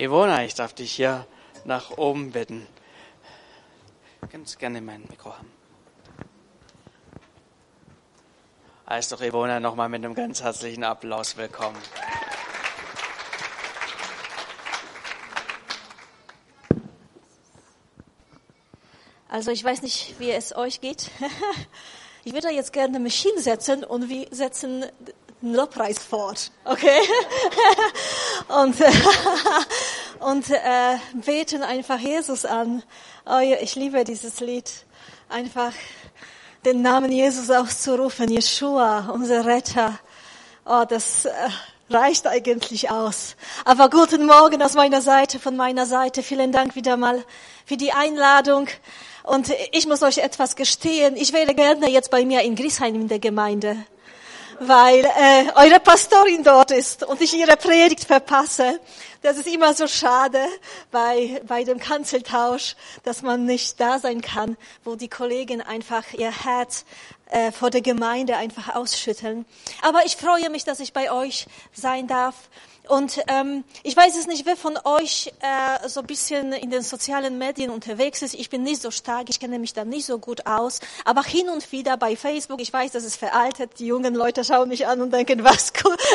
Ivona, ich darf dich hier nach oben bitten. Ganz gerne mein Mikro haben. Heißt doch Ivona nochmal mit einem ganz herzlichen Applaus willkommen. Also ich weiß nicht, wie es euch geht. Ich würde jetzt gerne eine Maschine setzen und wir setzen einen Lobpreis fort, okay? Und, und äh, beten einfach Jesus an. Oh ich liebe dieses Lied. Einfach den Namen Jesus auszurufen, Yeshua, unser Retter. Oh, das äh, reicht eigentlich aus. Aber guten Morgen aus meiner Seite, von meiner Seite. Vielen Dank wieder mal für die Einladung. Und ich muss euch etwas gestehen. Ich wäre gerne jetzt bei mir in Griesheim in der Gemeinde, weil äh, eure Pastorin dort ist und ich ihre Predigt verpasse. Das ist immer so schade bei, bei dem Kanzeltausch, dass man nicht da sein kann, wo die Kollegen einfach ihr Herz äh, vor der Gemeinde einfach ausschütteln. Aber ich freue mich, dass ich bei euch sein darf. Und ähm, ich weiß es nicht, wer von euch äh, so ein bisschen in den sozialen Medien unterwegs ist. Ich bin nicht so stark, ich kenne mich da nicht so gut aus. Aber hin und wieder bei Facebook, ich weiß, das ist veraltet. Die jungen Leute schauen mich an und denken, was,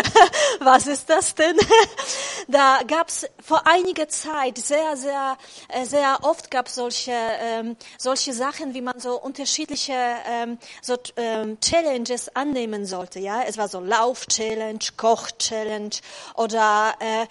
was ist das denn? Da gab's vor einiger Zeit sehr, sehr, äh, sehr oft gab solche ähm, solche Sachen, wie man so unterschiedliche ähm, so ähm, Challenges annehmen sollte. Ja, es war so Lauf-Challenge, Koch-Challenge oder oder äh,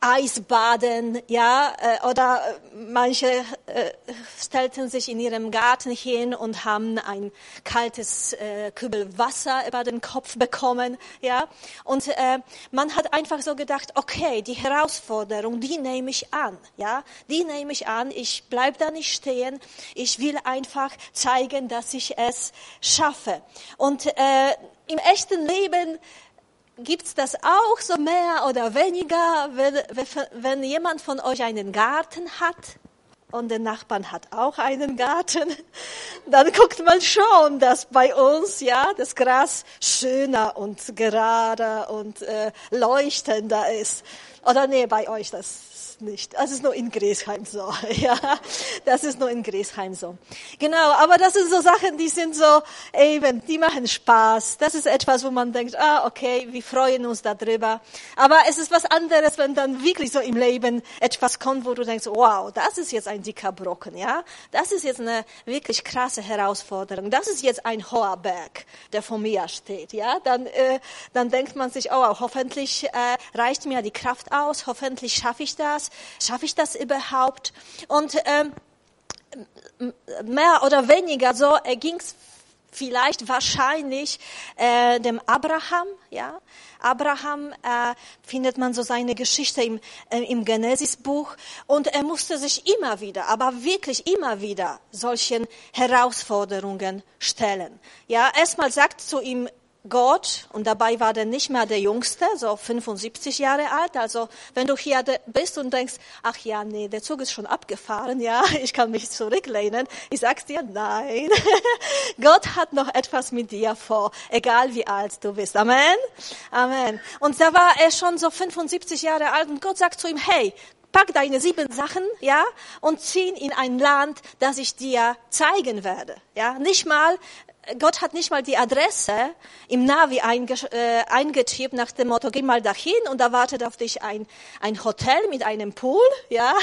Eisbaden, ja, äh, oder manche äh, stellten sich in ihrem Garten hin und haben ein kaltes äh, Kübel Wasser über den Kopf bekommen, ja, und äh, man hat einfach so gedacht, okay, die Herausforderung, die nehme ich an, ja, die nehme ich an, ich bleib da nicht stehen, ich will einfach zeigen, dass ich es schaffe. Und äh, im echten Leben gibt's das auch so mehr oder weniger, wenn, wenn jemand von euch einen Garten hat und der Nachbarn hat auch einen Garten, dann guckt man schon, dass bei uns ja das Gras schöner und gerader und äh, leuchtender ist. Oder nee, bei euch das nicht. Das ist nur in Gresheim so. Ja, das ist nur in Gresheim so. Genau, aber das sind so Sachen, die sind so eben, die machen Spaß. Das ist etwas, wo man denkt, ah, okay, wir freuen uns darüber. Aber es ist was anderes, wenn dann wirklich so im Leben etwas kommt, wo du denkst, wow, das ist jetzt ein dicker Brocken, ja. Das ist jetzt eine wirklich krasse Herausforderung. Das ist jetzt ein hoher Berg, der vor mir steht, ja. Dann, äh, dann denkt man sich, oh, hoffentlich äh, reicht mir die Kraft aus, hoffentlich schaffe ich das Schaffe ich das überhaupt? Und ähm, mehr oder weniger so ging es vielleicht wahrscheinlich äh, dem Abraham, ja. Abraham äh, findet man so seine Geschichte im, äh, im Genesisbuch und er musste sich immer wieder, aber wirklich immer wieder solchen Herausforderungen stellen. Ja, erstmal sagt zu ihm Gott, und dabei war der nicht mehr der Jüngste, so 75 Jahre alt. Also wenn du hier bist und denkst, ach ja, nee, der Zug ist schon abgefahren, ja, ich kann mich zurücklehnen. Ich sag's dir, nein. Gott hat noch etwas mit dir vor, egal wie alt du bist. Amen. Amen. Und da war er schon so 75 Jahre alt und Gott sagt zu ihm, hey, pack deine sieben Sachen, ja, und zieh in ein Land, das ich dir zeigen werde, ja. Nicht mal Gott hat nicht mal die Adresse im Navi einge, äh, eingeschrieben nach dem Motto, geh mal dahin und da wartet auf dich ein, ein Hotel mit einem Pool, ja,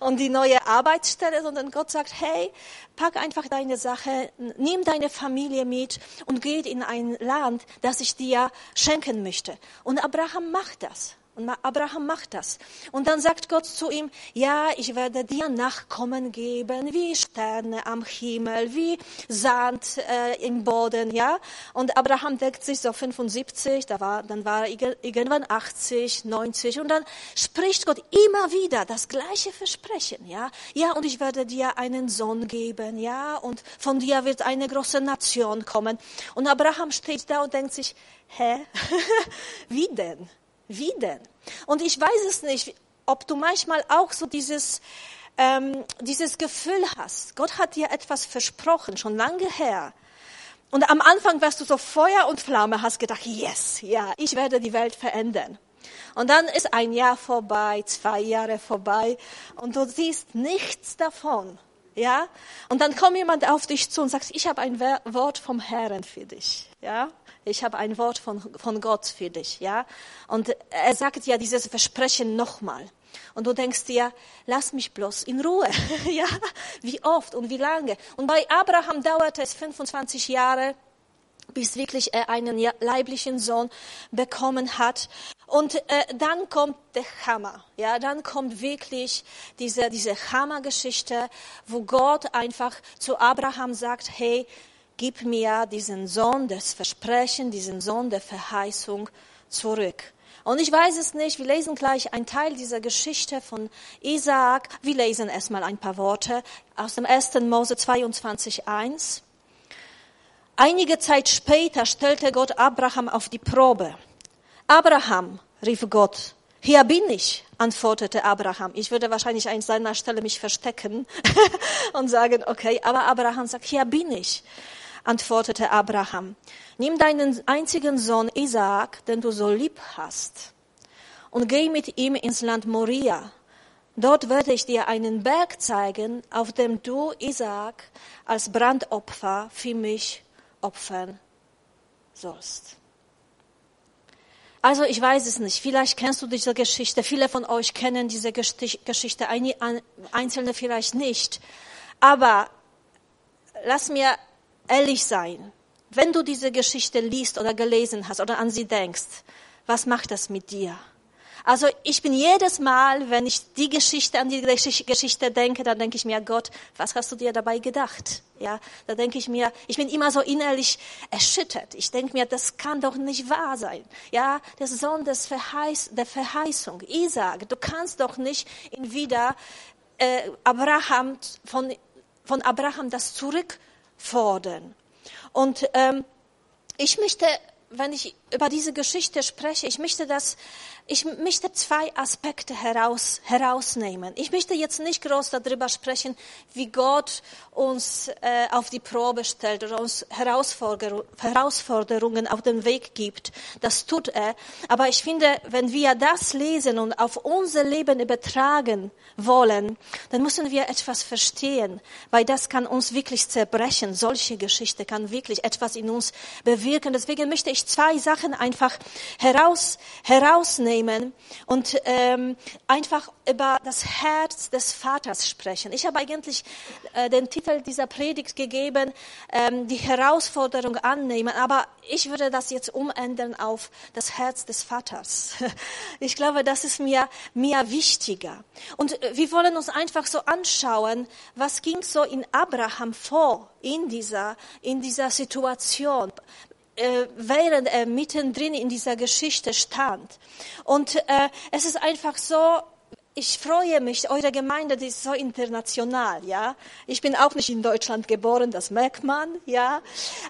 und die neue Arbeitsstelle, sondern Gott sagt, hey, pack einfach deine Sache, nimm deine Familie mit und geh in ein Land, das ich dir schenken möchte. Und Abraham macht das. Und Abraham macht das. Und dann sagt Gott zu ihm, ja, ich werde dir Nachkommen geben, wie Sterne am Himmel, wie Sand äh, im Boden, ja. Und Abraham deckt sich so 75, da war, dann war er irgendwann 80, 90 und dann spricht Gott immer wieder das gleiche Versprechen, ja. Ja, und ich werde dir einen Sohn geben, ja, und von dir wird eine große Nation kommen. Und Abraham steht da und denkt sich, hä? wie denn? Wie denn? Und ich weiß es nicht, ob du manchmal auch so dieses, ähm, dieses Gefühl hast. Gott hat dir etwas versprochen, schon lange her. Und am Anfang warst du so Feuer und Flamme, hast gedacht, yes, ja, ich werde die Welt verändern. Und dann ist ein Jahr vorbei, zwei Jahre vorbei und du siehst nichts davon. Ja? Und dann kommt jemand auf dich zu und sagt, ich habe ein Wort vom Herrn für dich. Ja? Ich habe ein Wort von, von Gott für dich. Ja? Und er sagt ja dieses Versprechen nochmal. Und du denkst dir, lass mich bloß in Ruhe. ja? Wie oft und wie lange? Und bei Abraham dauerte es 25 Jahre, bis wirklich er einen leiblichen Sohn bekommen hat. Und äh, dann kommt der Hammer. Ja, dann kommt wirklich diese, diese Hammergeschichte, wo Gott einfach zu Abraham sagt, hey, gib mir diesen Sohn des Versprechens, diesen Sohn der Verheißung zurück. Und ich weiß es nicht, wir lesen gleich einen Teil dieser Geschichte von Isaak. Wir lesen erstmal ein paar Worte aus dem 1. Mose 22.1. Einige Zeit später stellte Gott Abraham auf die Probe. Abraham, rief Gott. Hier bin ich, antwortete Abraham. Ich würde wahrscheinlich an seiner Stelle mich verstecken und sagen, okay, aber Abraham sagt, hier bin ich, antwortete Abraham. Nimm deinen einzigen Sohn Isaak, den du so lieb hast, und geh mit ihm ins Land Moria. Dort werde ich dir einen Berg zeigen, auf dem du Isaak als Brandopfer für mich opfern sollst. Also ich weiß es nicht. Vielleicht kennst du diese Geschichte. Viele von euch kennen diese Geschichte, einzelne vielleicht nicht. Aber lass mir ehrlich sein. Wenn du diese Geschichte liest oder gelesen hast oder an sie denkst, was macht das mit dir? Also ich bin jedes Mal, wenn ich die Geschichte an die Geschichte denke, dann denke ich mir, Gott, was hast du dir dabei gedacht? Ja, da denke ich mir, ich bin immer so innerlich erschüttert. Ich denke mir, das kann doch nicht wahr sein. Ja, der Sohn des Verheiß, der Verheißung, Isaac, du kannst doch nicht ihn wieder äh, Abraham von von Abraham das zurückfordern. Und ähm, ich möchte wenn ich über diese Geschichte spreche, ich möchte das, ich möchte zwei Aspekte heraus, herausnehmen. Ich möchte jetzt nicht groß darüber sprechen, wie Gott uns äh, auf die Probe stellt oder uns Herausforderungen auf den Weg gibt. Das tut er. Aber ich finde, wenn wir das lesen und auf unser Leben übertragen wollen, dann müssen wir etwas verstehen, weil das kann uns wirklich zerbrechen. Solche Geschichte kann wirklich etwas in uns bewirken. Deswegen möchte ich zwei Sachen einfach heraus, herausnehmen und ähm, einfach über das Herz des Vaters sprechen. Ich habe eigentlich äh, den Titel dieser Predigt gegeben, ähm, die Herausforderung annehmen, aber ich würde das jetzt umändern auf das Herz des Vaters. Ich glaube, das ist mir, mir wichtiger. Und äh, wir wollen uns einfach so anschauen, was ging so in Abraham vor in dieser, in dieser Situation äh, während er mittendrin in dieser Geschichte stand. Und äh, es ist einfach so, ich freue mich, eure Gemeinde die ist so international, ja. Ich bin auch nicht in Deutschland geboren, das merkt man, ja.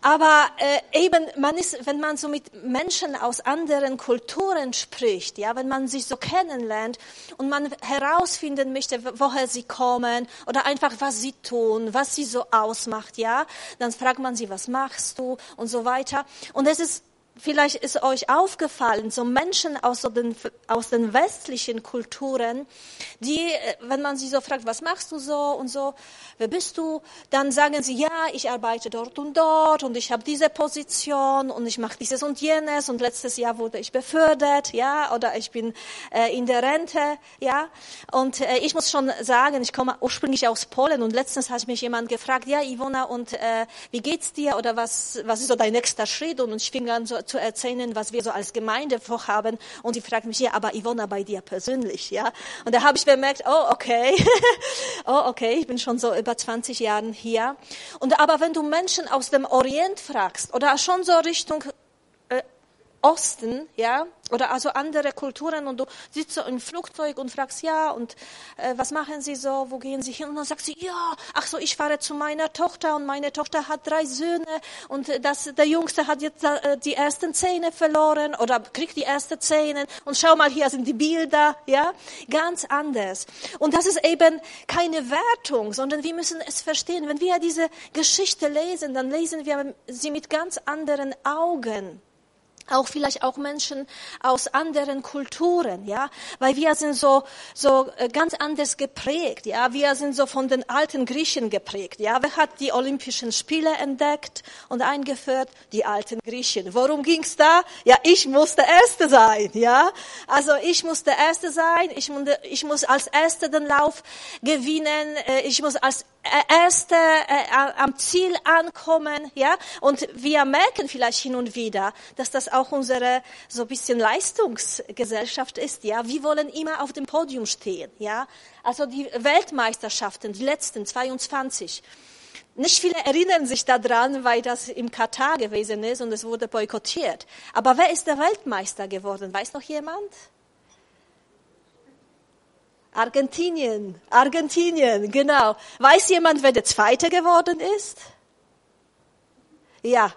Aber äh, eben, man ist, wenn man so mit Menschen aus anderen Kulturen spricht, ja, wenn man sich so kennenlernt und man herausfinden möchte, woher sie kommen oder einfach was sie tun, was sie so ausmacht, ja, dann fragt man sie, was machst du und so weiter. Und es ist vielleicht ist euch aufgefallen, so Menschen aus, den, aus den westlichen Kulturen, die, äh, wenn man sie so fragt, was machst du so und so, wer bist du, dann sagen sie, ja, ich arbeite dort und dort und ich habe diese Position und ich mache dieses und jenes und letztes Jahr wurde ich befördert, ja, oder ich bin äh, in der Rente, ja. Und äh, ich muss schon sagen, ich komme ursprünglich aus Polen und letztens hat mich jemand gefragt, ja, Ivona, und äh, wie geht's dir oder was, was ist so dein nächster Schritt? Und ich fing an so zu erzählen, was wir so als Gemeinde vorhaben. Und sie fragt mich, ja, aber Ivona, bei dir persönlich, ja? Und da habe ich bemerkt, oh, okay, oh, okay, ich bin schon so über 20 Jahren hier. Und aber wenn du Menschen aus dem Orient fragst oder schon so Richtung Osten, ja, oder also andere Kulturen und du sitzt so im Flugzeug und fragst, ja, und äh, was machen Sie so, wo gehen Sie hin? Und dann sagt sie, ja, ach so, ich fahre zu meiner Tochter und meine Tochter hat drei Söhne und das, der Jüngste hat jetzt äh, die ersten Zähne verloren oder kriegt die ersten Zähne und schau mal, hier sind die Bilder, ja, ganz anders. Und das ist eben keine Wertung, sondern wir müssen es verstehen. Wenn wir diese Geschichte lesen, dann lesen wir sie mit ganz anderen Augen. Auch vielleicht auch Menschen aus anderen Kulturen, ja, weil wir sind so so äh, ganz anders geprägt, ja, wir sind so von den alten Griechen geprägt, ja. Wer hat die Olympischen Spiele entdeckt und eingeführt? Die alten Griechen. Worum ging's da? Ja, ich musste Erste sein, ja. Also ich musste Erste sein, ich, musste, ich muss als Erste den Lauf gewinnen, äh, ich muss als Erste äh, am Ziel ankommen, ja. Und wir merken vielleicht hin und wieder, dass das auch unsere so ein bisschen Leistungsgesellschaft ist, ja. Wir wollen immer auf dem Podium stehen, ja. Also die Weltmeisterschaften, die letzten 22. Nicht viele erinnern sich daran, weil das im Katar gewesen ist und es wurde boykottiert. Aber wer ist der Weltmeister geworden? Weiß noch jemand? Argentinien, Argentinien, genau. Weiß jemand, wer der Zweite geworden ist? Ja,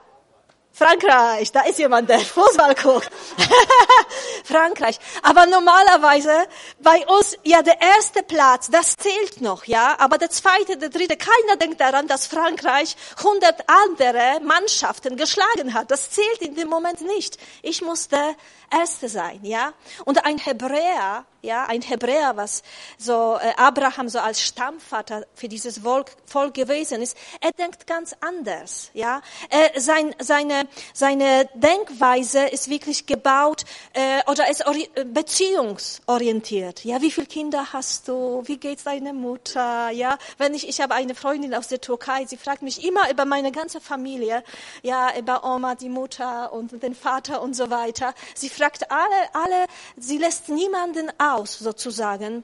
Frankreich, da ist jemand, der Fußball guckt. Frankreich. Aber normalerweise bei uns, ja, der erste Platz, das zählt noch, ja. Aber der zweite, der dritte, keiner denkt daran, dass Frankreich hundert andere Mannschaften geschlagen hat. Das zählt in dem Moment nicht. Ich musste Erste sein, ja. Und ein Hebräer, ja, ein Hebräer, was so äh, Abraham so als Stammvater für dieses Volk, Volk gewesen ist, er denkt ganz anders, ja. Äh, sein, seine, seine Denkweise ist wirklich gebaut äh, oder ist beziehungsorientiert. Ja, wie viele Kinder hast du? Wie geht's deiner Mutter? Ja, wenn ich, ich habe eine Freundin aus der Türkei, sie fragt mich immer über meine ganze Familie, ja, über Oma, die Mutter und den Vater und so weiter. Sie fragt alle, alle, sie lässt niemanden aus, sozusagen.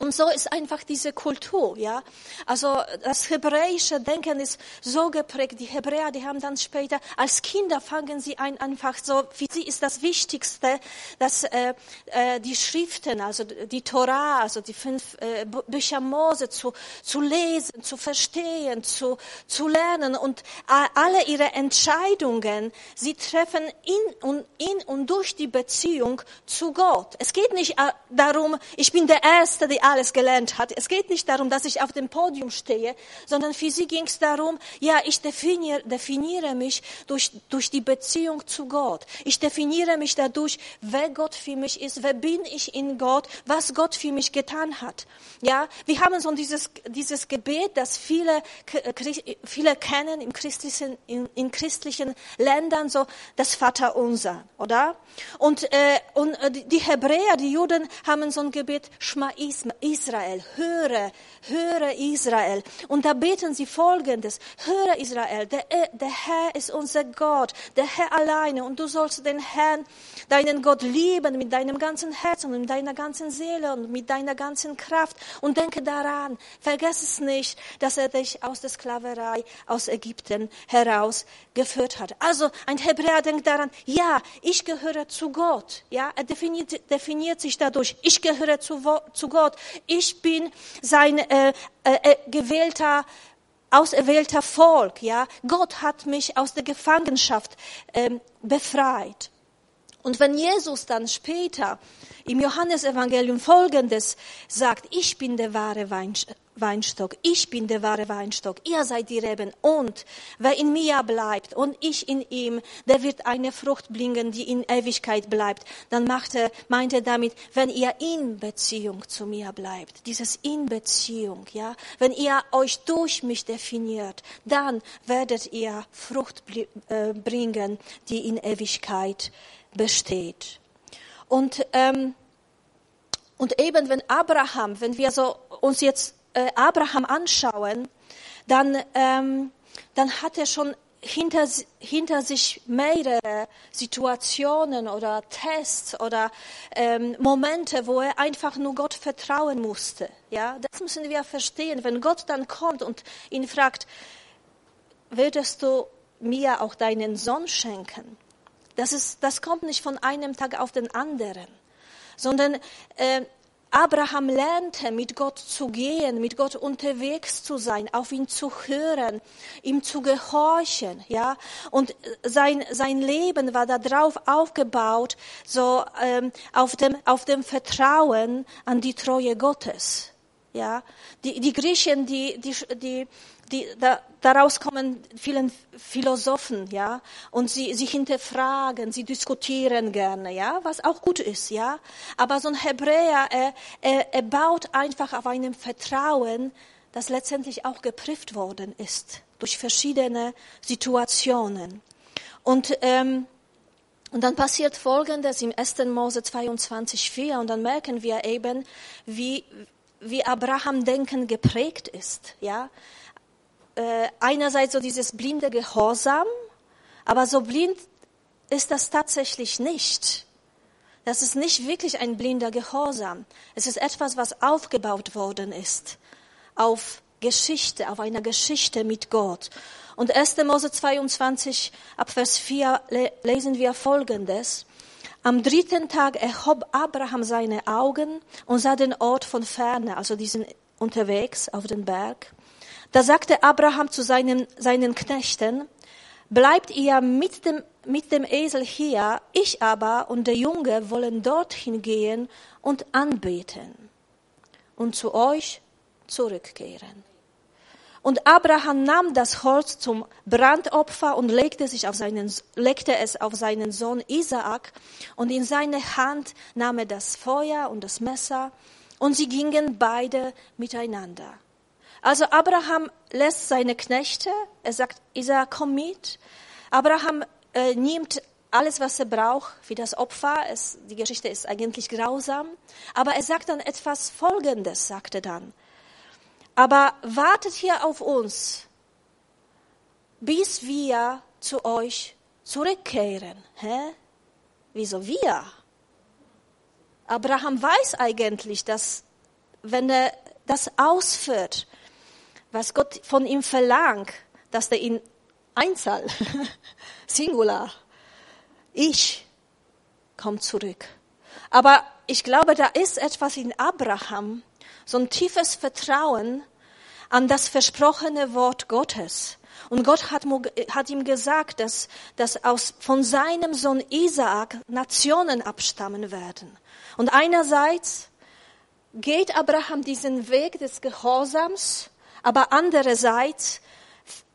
Und so ist einfach diese Kultur, ja. Also das hebräische Denken ist so geprägt. Die Hebräer, die haben dann später als Kinder fangen sie ein einfach so. Für sie ist das Wichtigste, dass äh, äh, die Schriften, also die Torah, also die fünf äh, Bücher Mose zu zu lesen, zu verstehen, zu zu lernen und äh, alle ihre Entscheidungen sie treffen in und in und durch die Beziehung zu Gott. Es geht nicht äh, darum, ich bin der Erste, der alles gelernt hat. Es geht nicht darum, dass ich auf dem Podium stehe, sondern für sie ging es darum, ja, ich definiere, definiere mich durch, durch die Beziehung zu Gott. Ich definiere mich dadurch, wer Gott für mich ist, wer bin ich in Gott, was Gott für mich getan hat. Ja, wir haben so dieses, dieses Gebet, das viele, viele kennen im christlichen, in, in christlichen Ländern, so das Vaterunser, oder? Und, äh, und äh, die Hebräer, die Juden haben so ein Gebet, Schma Israel, höre, höre Israel. Und da beten sie folgendes, höre Israel, der, der Herr ist unser Gott, der Herr alleine und du sollst den Herrn, deinen Gott lieben mit deinem ganzen Herzen und mit deiner ganzen Seele und mit deiner ganzen Kraft und denke daran, vergiss es nicht, dass er dich aus der Sklaverei aus Ägypten herausgeführt hat. Also ein Hebräer denkt daran, ja, ich gehöre zu Gott, ja, er definiert, definiert sich dadurch, ich gehöre zu, zu Gott, ich bin sein äh, äh, äh, gewählter auserwählter Volk, ja. Gott hat mich aus der Gefangenschaft ähm, befreit. Und wenn Jesus dann später im Johannesevangelium Folgendes sagt, ich bin der wahre Weinstock, ich bin der wahre Weinstock, ihr seid die Reben und wer in mir bleibt und ich in ihm, der wird eine Frucht bringen, die in Ewigkeit bleibt. Dann macht er, meint er damit, wenn ihr in Beziehung zu mir bleibt, dieses in Beziehung, ja, wenn ihr euch durch mich definiert, dann werdet ihr Frucht äh, bringen, die in Ewigkeit besteht. Und ähm, und eben wenn Abraham, wenn wir so uns jetzt äh, Abraham anschauen, dann, ähm, dann hat er schon hinter, hinter sich mehrere Situationen oder Tests oder ähm, Momente, wo er einfach nur Gott vertrauen musste. Ja, das müssen wir verstehen. Wenn Gott dann kommt und ihn fragt, würdest du mir auch deinen Sohn schenken? Das ist, das kommt nicht von einem Tag auf den anderen, sondern äh, Abraham lernte, mit Gott zu gehen, mit Gott unterwegs zu sein, auf ihn zu hören, ihm zu gehorchen, ja. Und sein, sein Leben war darauf aufgebaut, so, ähm, auf dem, auf dem Vertrauen an die Treue Gottes. Ja, die, die Griechen, die, die, die, die da, daraus kommen vielen Philosophen, ja, und sie, sie hinterfragen, sie diskutieren gerne, ja, was auch gut ist, ja. Aber so ein Hebräer, er, er, er baut einfach auf einem Vertrauen, das letztendlich auch geprüft worden ist durch verschiedene Situationen. Und ähm, und dann passiert Folgendes im 1. Mose 22,4 und dann merken wir eben, wie, wie Abraham Denken geprägt ist. Ja, äh, einerseits so dieses blinde Gehorsam, aber so blind ist das tatsächlich nicht. Das ist nicht wirklich ein blinder Gehorsam. Es ist etwas, was aufgebaut worden ist auf Geschichte, auf einer Geschichte mit Gott. Und 1. Mose 22 ab Vers 4 lesen wir Folgendes. Am dritten Tag erhob Abraham seine Augen und sah den Ort von ferne, also diesen unterwegs auf den Berg. Da sagte Abraham zu seinen, seinen Knechten, bleibt ihr mit dem, mit dem Esel hier, ich aber und der Junge wollen dorthin gehen und anbeten und zu euch zurückkehren. Und Abraham nahm das Holz zum Brandopfer und legte, sich auf seinen, legte es auf seinen Sohn Isaak. Und in seine Hand nahm er das Feuer und das Messer. Und sie gingen beide miteinander. Also Abraham lässt seine Knechte, er sagt, Isaak, komm mit. Abraham äh, nimmt alles, was er braucht für das Opfer. Es, die Geschichte ist eigentlich grausam. Aber er sagt dann etwas Folgendes, sagt er dann. Aber wartet hier auf uns, bis wir zu euch zurückkehren. Hä? Wieso wir? Abraham weiß eigentlich, dass wenn er das ausführt, was Gott von ihm verlangt, dass er in Einzahl, Singular, ich, kommt zurück. Aber ich glaube, da ist etwas in Abraham, so ein tiefes Vertrauen, an das versprochene Wort Gottes. Und Gott hat, hat, ihm gesagt, dass, dass aus, von seinem Sohn Isaak Nationen abstammen werden. Und einerseits geht Abraham diesen Weg des Gehorsams, aber andererseits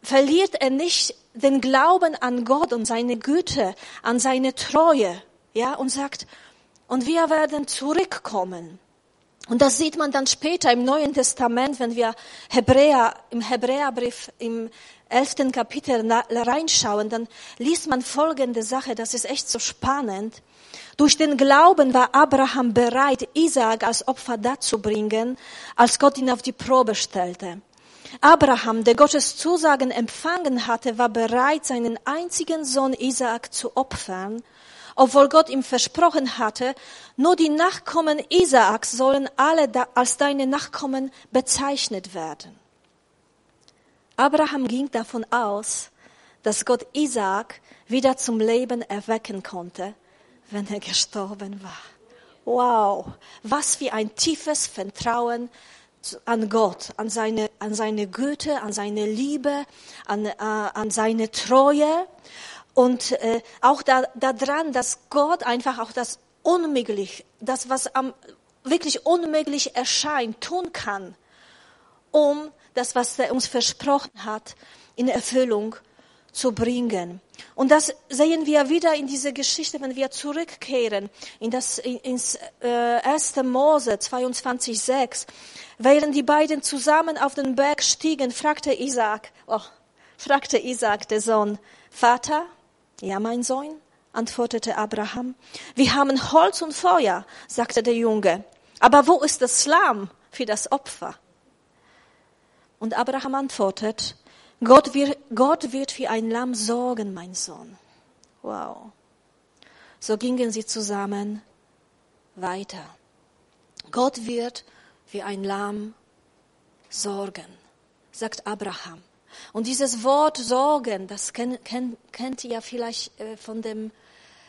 verliert er nicht den Glauben an Gott und seine Güte, an seine Treue, ja, und sagt, und wir werden zurückkommen. Und das sieht man dann später im Neuen Testament, wenn wir Hebräer, im Hebräerbrief im elften Kapitel reinschauen, dann liest man folgende Sache, das ist echt so spannend. Durch den Glauben war Abraham bereit, Isaak als Opfer darzubringen, als Gott ihn auf die Probe stellte. Abraham, der Gottes Zusagen empfangen hatte, war bereit, seinen einzigen Sohn Isaak zu opfern obwohl Gott ihm versprochen hatte, nur die Nachkommen Isaaks sollen alle als deine Nachkommen bezeichnet werden. Abraham ging davon aus, dass Gott Isaak wieder zum Leben erwecken konnte, wenn er gestorben war. Wow, was für ein tiefes Vertrauen an Gott, an seine, an seine Güte, an seine Liebe, an, äh, an seine Treue. Und äh, auch da, daran, dass Gott einfach auch das Unmöglich, das, was am, wirklich unmöglich erscheint, tun kann, um das, was er uns versprochen hat, in Erfüllung zu bringen. Und das sehen wir wieder in dieser Geschichte, wenn wir zurückkehren in das, in, ins äh, 1. Mose 22,6. Während die beiden zusammen auf den Berg stiegen, fragte Isaac, oh, fragte Isaac, der Sohn, Vater, ja, mein Sohn, antwortete Abraham. Wir haben Holz und Feuer, sagte der Junge. Aber wo ist das Lamm für das Opfer? Und Abraham antwortet, Gott wird, Gott wird für ein Lamm sorgen, mein Sohn. Wow. So gingen sie zusammen weiter. Gott wird für ein Lamm sorgen, sagt Abraham. Und dieses Wort Sorgen, das kennt, kennt, kennt ihr vielleicht äh, von dem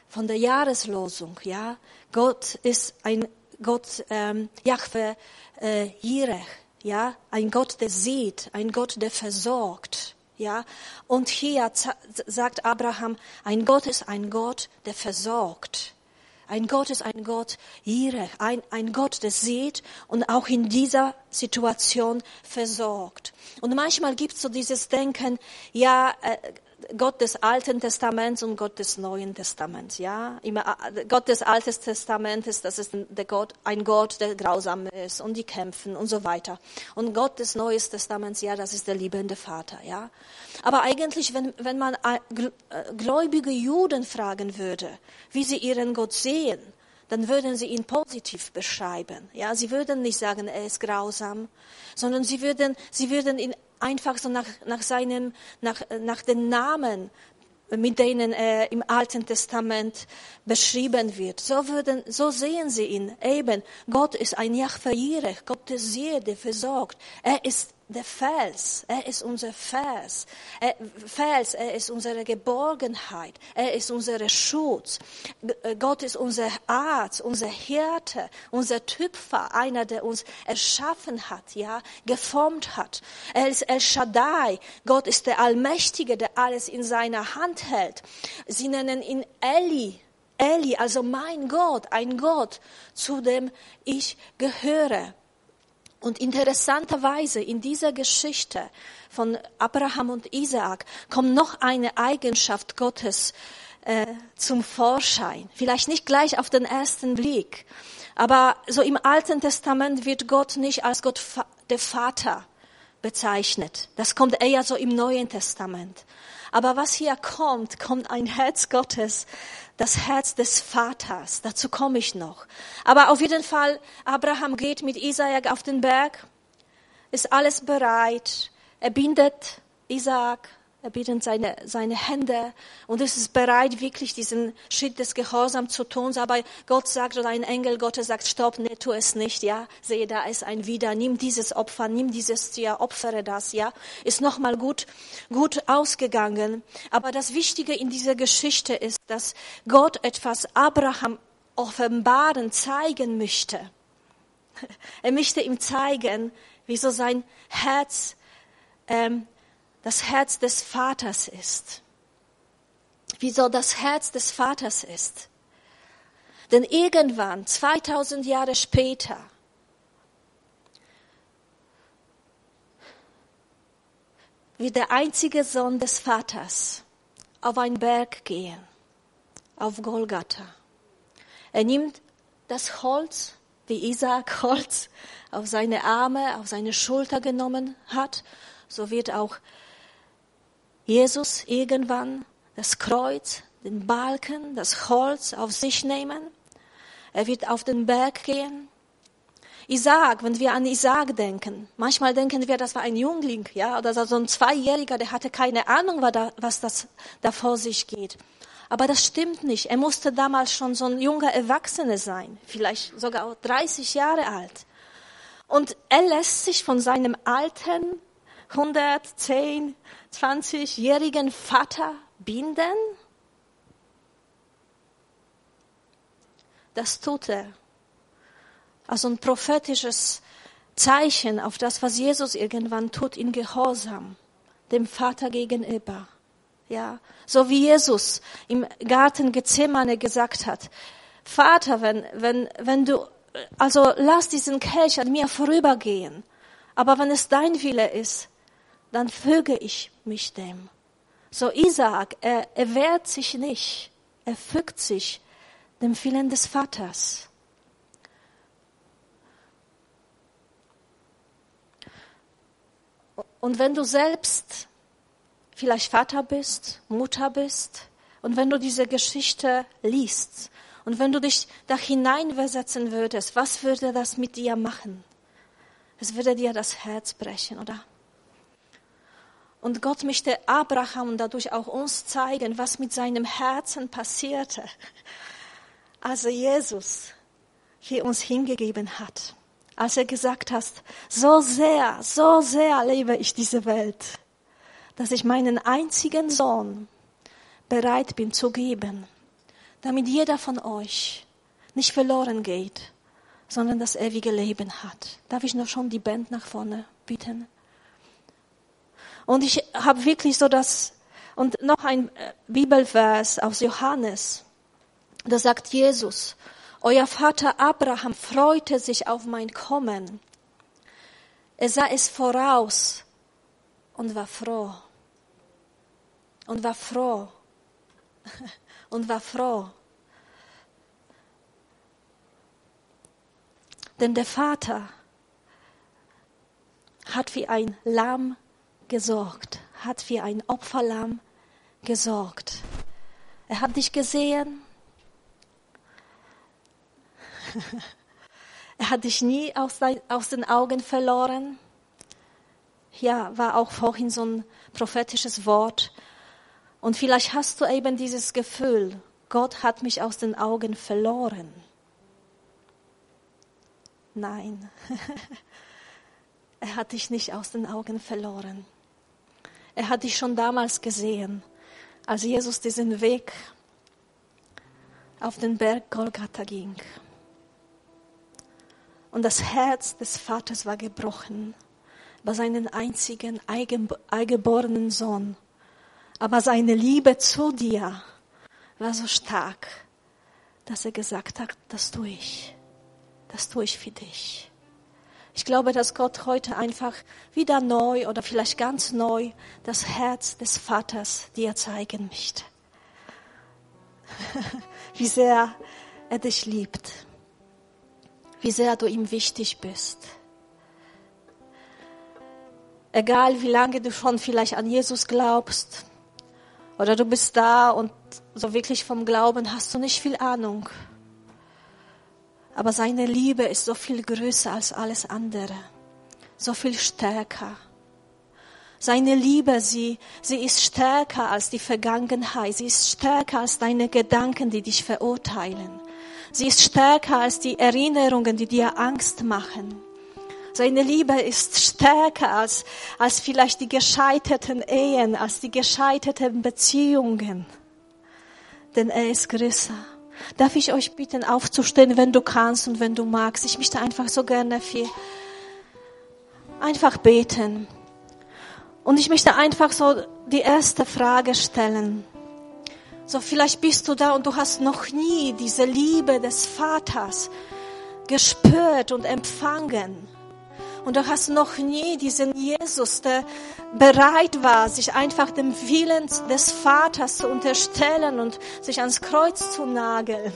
von der Jahreslosung, ja. Gott ist ein Gott, ähm, Jahwe äh, Jirech, ja, ein Gott, der sieht, ein Gott, der versorgt, ja. Und hier sagt Abraham, ein Gott ist ein Gott, der versorgt. Ein Gott ist ein Gott Jireh, ein, ein Gott, der sieht und auch in dieser Situation versorgt. Und manchmal gibt es so dieses Denken, ja, äh, Gott des Alten Testaments und Gott des Neuen Testaments, ja. Gott des Alten Testaments, das ist der Gott, ein Gott, der grausam ist und die kämpfen und so weiter. Und Gott des Neuen Testaments, ja, das ist der liebende Vater, ja. Aber eigentlich, wenn, wenn man äh, gläubige Juden fragen würde, wie sie ihren Gott sehen, dann würden sie ihn positiv beschreiben. Ja, sie würden nicht sagen, er ist grausam, sondern sie würden, sie würden ihn einfach so nach, nach seinem, nach, nach den Namen, mit denen er im Alten Testament beschrieben wird. So würden, so sehen sie ihn eben. Gott ist ein Jahwe Gott der Seele, der versorgt. Er ist der Fels, er ist unser Fels. Er, Fels, er ist unsere Geborgenheit, er ist unser Schutz. Äh, Gott ist unser Arzt, unser Hirte, unser Tüpfer, einer, der uns erschaffen hat, ja, geformt hat. Er ist El Shaddai, Gott ist der Allmächtige, der alles in seiner Hand hält. Sie nennen ihn Eli, Eli, also mein Gott, ein Gott, zu dem ich gehöre. Und interessanterweise in dieser Geschichte von Abraham und Isaak kommt noch eine Eigenschaft Gottes äh, zum Vorschein. Vielleicht nicht gleich auf den ersten Blick, aber so im Alten Testament wird Gott nicht als Gott der Vater bezeichnet. Das kommt eher so im Neuen Testament. Aber was hier kommt, kommt ein Herz Gottes, das Herz des Vaters. Dazu komme ich noch. Aber auf jeden Fall, Abraham geht mit Isaak auf den Berg, ist alles bereit. Er bindet Isaak er bietet seine, seine Hände und es ist bereit, wirklich diesen Schritt des Gehorsams zu tun. Aber Gott sagt oder ein Engel Gottes sagt, stopp, ne, tu es nicht, ja. Sehe, da ist ein Wider. Nimm dieses Opfer, nimm dieses Tier, opfere das, ja. Ist nochmal gut, gut ausgegangen. Aber das Wichtige in dieser Geschichte ist, dass Gott etwas Abraham offenbaren, zeigen möchte. Er möchte ihm zeigen, wieso sein Herz ähm, das Herz des Vaters ist. Wieso das Herz des Vaters ist. Denn irgendwann, 2000 Jahre später, wird der einzige Sohn des Vaters auf einen Berg gehen, auf Golgatha. Er nimmt das Holz, wie Isaac Holz auf seine Arme, auf seine Schulter genommen hat, so wird auch Jesus irgendwann das Kreuz, den Balken, das Holz auf sich nehmen. Er wird auf den Berg gehen. Isaac, wenn wir an Isaac denken, manchmal denken wir, das war ein Jungling, ja, oder so ein Zweijähriger, der hatte keine Ahnung, was das da vor sich geht. Aber das stimmt nicht. Er musste damals schon so ein junger Erwachsener sein, vielleicht sogar 30 Jahre alt. Und er lässt sich von seinem alten, 110, 20-jährigen Vater binden? Das tut er. Also ein prophetisches Zeichen auf das, was Jesus irgendwann tut, in Gehorsam dem Vater gegenüber. Ja, so wie Jesus im Garten Gethsemane gesagt hat, Vater, wenn, wenn, wenn du, also lass diesen Kelch an mir vorübergehen, aber wenn es dein Wille ist, dann füge ich mich dem. So Isaac, er, er wehrt sich nicht, er fügt sich dem Willen des Vaters. Und wenn du selbst vielleicht Vater bist, Mutter bist, und wenn du diese Geschichte liest, und wenn du dich da hineinversetzen würdest, was würde das mit dir machen? Es würde dir das Herz brechen, oder? Und Gott möchte Abraham und dadurch auch uns zeigen, was mit seinem Herzen passierte, als er Jesus für uns hingegeben hat. Als er gesagt hat, so sehr, so sehr liebe ich diese Welt, dass ich meinen einzigen Sohn bereit bin zu geben, damit jeder von euch nicht verloren geht, sondern das ewige Leben hat. Darf ich noch schon die Band nach vorne bitten? Und ich habe wirklich so das, und noch ein äh, Bibelvers aus Johannes. Da sagt Jesus, euer Vater Abraham freute sich auf mein Kommen. Er sah es voraus und war froh. Und war froh. Und war froh. Denn der Vater hat wie ein Lamm gesorgt, hat wie ein Opferlamm gesorgt. Er hat dich gesehen. er hat dich nie aus, aus den Augen verloren. Ja, war auch vorhin so ein prophetisches Wort. Und vielleicht hast du eben dieses Gefühl, Gott hat mich aus den Augen verloren. Nein, er hat dich nicht aus den Augen verloren. Er hat dich schon damals gesehen, als Jesus diesen Weg auf den Berg Golgatha ging. Und das Herz des Vaters war gebrochen bei seinem einzigen eingeborenen Sohn. Aber seine Liebe zu dir war so stark, dass er gesagt hat, das tue ich das tue ich für dich. Ich glaube, dass Gott heute einfach wieder neu oder vielleicht ganz neu das Herz des Vaters dir zeigen möchte. Wie sehr er dich liebt. Wie sehr du ihm wichtig bist. Egal wie lange du schon vielleicht an Jesus glaubst oder du bist da und so wirklich vom Glauben hast du nicht viel Ahnung. Aber seine Liebe ist so viel größer als alles andere, so viel stärker. Seine Liebe, sie, sie ist stärker als die Vergangenheit, sie ist stärker als deine Gedanken, die dich verurteilen. Sie ist stärker als die Erinnerungen, die dir Angst machen. Seine Liebe ist stärker als, als vielleicht die gescheiterten Ehen, als die gescheiterten Beziehungen. Denn er ist größer. Darf ich euch bitten, aufzustehen, wenn du kannst und wenn du magst? Ich möchte einfach so gerne für einfach beten. Und ich möchte einfach so die erste Frage stellen. So vielleicht bist du da und du hast noch nie diese Liebe des Vaters gespürt und empfangen. Und du hast noch nie diesen Jesus, der bereit war, sich einfach dem Willen des Vaters zu unterstellen und sich ans Kreuz zu nageln.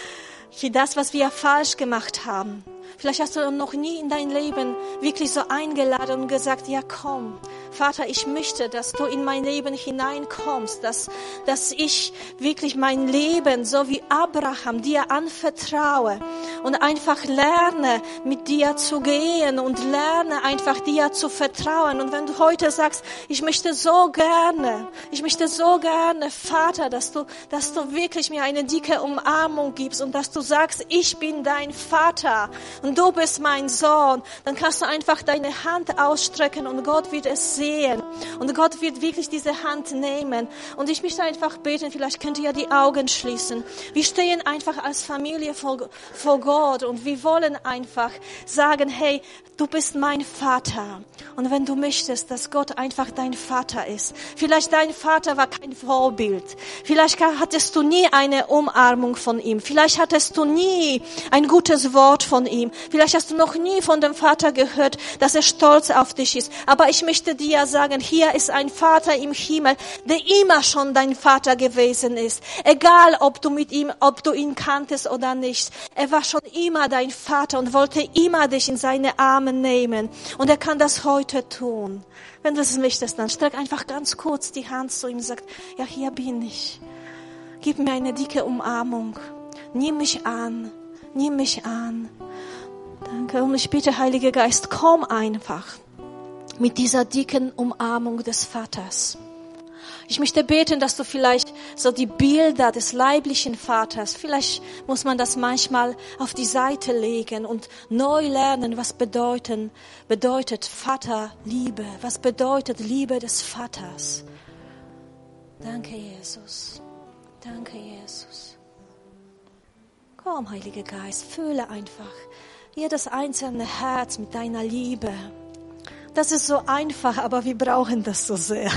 Für das, was wir falsch gemacht haben. Vielleicht hast du noch nie in dein Leben wirklich so eingeladen und gesagt, ja komm, Vater, ich möchte, dass du in mein Leben hineinkommst, dass, dass ich wirklich mein Leben, so wie Abraham, dir anvertraue und einfach lerne, mit dir zu gehen und lerne einfach dir zu vertrauen. Und wenn du heute sagst, ich möchte so gerne, ich möchte so gerne, Vater, dass du, dass du wirklich mir eine dicke Umarmung gibst und dass du sagst, ich bin dein Vater und du bist mein Sohn, dann kannst du einfach deine Hand ausstrecken und Gott wird es sehen. Und Gott wird wirklich diese Hand nehmen. Und ich möchte einfach beten, vielleicht könnt ihr ja die Augen schließen. Wir stehen einfach als Familie vor, vor Gott und wir wollen einfach sagen, hey, du bist mein Vater. Und wenn du möchtest, dass Gott einfach dein Vater ist, vielleicht dein Vater war kein Vorbild, vielleicht hattest du nie eine Umarmung von ihm, vielleicht hattest du nie ein gutes Wort von ihm, vielleicht hast du noch nie von dem Vater gehört, dass er stolz auf dich ist. Aber ich möchte dir sagen, hier ist ein Vater im Himmel, der immer schon dein Vater gewesen ist. Egal, ob du mit ihm, ob du ihn kanntest oder nicht. Er war schon immer dein Vater und wollte immer dich in seine Arme nehmen. Und er kann das heute tun. Wenn du es möchtest, dann streck einfach ganz kurz die Hand zu ihm und sag, ja, hier bin ich. Gib mir eine dicke Umarmung. Nimm mich an. Nimm mich an. Danke. Und ich bitte, Heiliger Geist, komm einfach mit dieser dicken Umarmung des Vaters. Ich möchte beten, dass du vielleicht so die Bilder des leiblichen Vaters, vielleicht muss man das manchmal auf die Seite legen und neu lernen, was bedeuten, bedeutet Vaterliebe, was bedeutet Liebe des Vaters. Danke, Jesus. Danke, Jesus. Komm, Heiliger Geist, fühle einfach jedes einzelne Herz mit deiner Liebe. Das ist so einfach, aber wir brauchen das so sehr.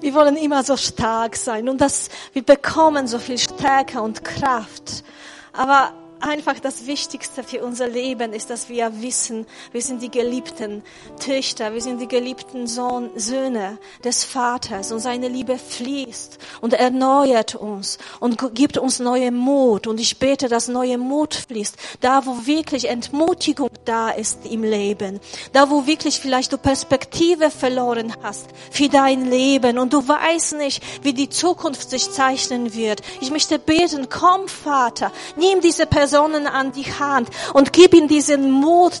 Wir wollen immer so stark sein und das, wir bekommen so viel Stärke und Kraft. Aber einfach das Wichtigste für unser Leben ist, dass wir wissen, wir sind die geliebten Töchter, wir sind die geliebten Sohn, Söhne des Vaters und seine Liebe fließt und erneuert uns und gibt uns neue Mut. Und ich bete, dass neue Mut fließt, da wo wirklich Entmutigung da ist im Leben, da wo wirklich vielleicht du Perspektive verloren hast für dein Leben und du weißt nicht, wie die Zukunft sich zeichnen wird. Ich möchte beten, komm Vater, nimm diese Person Personen an die Hand und gib ihnen diesen Mut,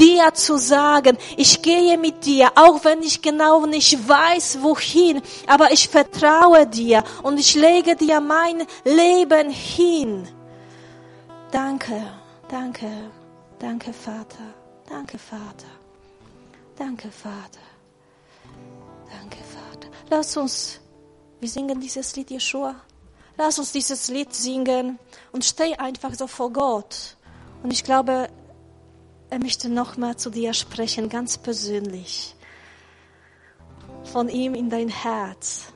dir zu sagen, ich gehe mit dir, auch wenn ich genau nicht weiß, wohin, aber ich vertraue dir und ich lege dir mein Leben hin. Danke, danke, danke Vater, danke Vater, danke Vater, danke Vater. Lass uns, wir singen dieses Lied Yeshua. Lass uns dieses Lied singen und steh einfach so vor Gott. Und ich glaube, er möchte nochmal zu dir sprechen, ganz persönlich. Von ihm in dein Herz.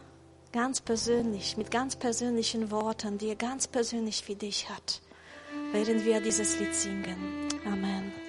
Ganz persönlich, mit ganz persönlichen Worten, die er ganz persönlich für dich hat, während wir dieses Lied singen. Amen.